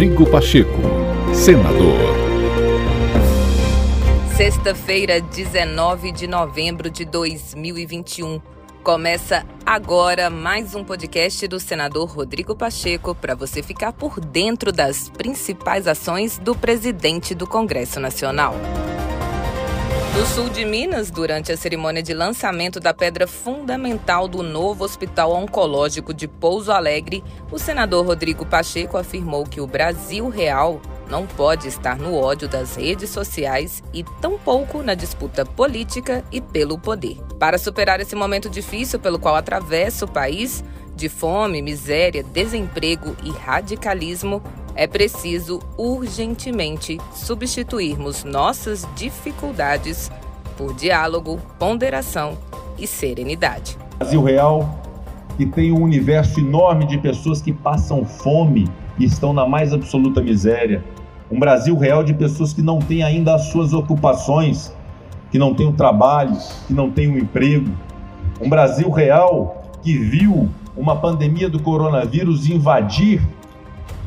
Rodrigo Pacheco, senador. Sexta-feira, 19 de novembro de 2021. Começa agora mais um podcast do senador Rodrigo Pacheco para você ficar por dentro das principais ações do presidente do Congresso Nacional. No sul de Minas, durante a cerimônia de lançamento da pedra fundamental do novo Hospital Oncológico de Pouso Alegre, o senador Rodrigo Pacheco afirmou que o Brasil real não pode estar no ódio das redes sociais e tampouco na disputa política e pelo poder. Para superar esse momento difícil pelo qual atravessa o país, de fome, miséria, desemprego e radicalismo, é preciso urgentemente substituirmos nossas dificuldades por diálogo, ponderação e serenidade. Brasil Real, que tem um universo enorme de pessoas que passam fome e estão na mais absoluta miséria. Um Brasil real de pessoas que não têm ainda as suas ocupações, que não têm um trabalho, que não têm um emprego. Um Brasil real que viu uma pandemia do coronavírus invadir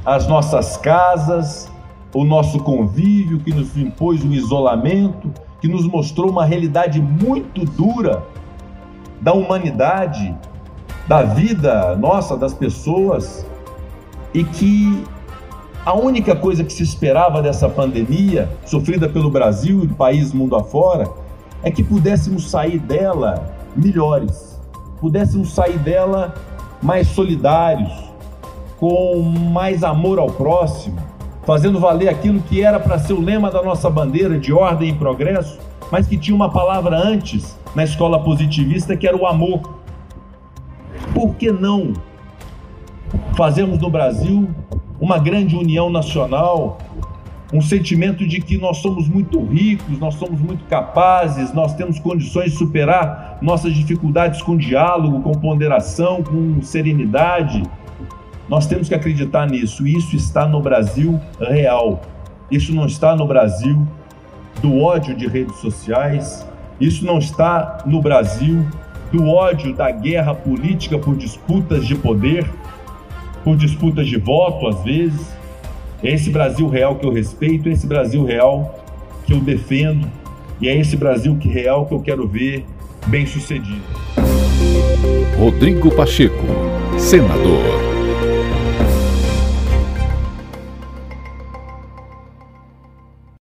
as nossas casas, o nosso convívio, que nos impôs um isolamento, que nos mostrou uma realidade muito dura da humanidade, da vida nossa, das pessoas, e que a única coisa que se esperava dessa pandemia, sofrida pelo Brasil e país mundo afora, é que pudéssemos sair dela melhores, pudéssemos sair dela mais solidários, com mais amor ao próximo, fazendo valer aquilo que era para ser o lema da nossa bandeira de ordem e progresso, mas que tinha uma palavra antes na escola positivista que era o amor. Por que não fazemos no Brasil uma grande união nacional, um sentimento de que nós somos muito ricos, nós somos muito capazes, nós temos condições de superar nossas dificuldades com diálogo, com ponderação, com serenidade, nós temos que acreditar nisso. Isso está no Brasil real. Isso não está no Brasil do ódio de redes sociais. Isso não está no Brasil do ódio da guerra política por disputas de poder, por disputas de voto, às vezes. É esse Brasil real que eu respeito, é esse Brasil real que eu defendo e é esse Brasil que real que eu quero ver bem sucedido. Rodrigo Pacheco, senador.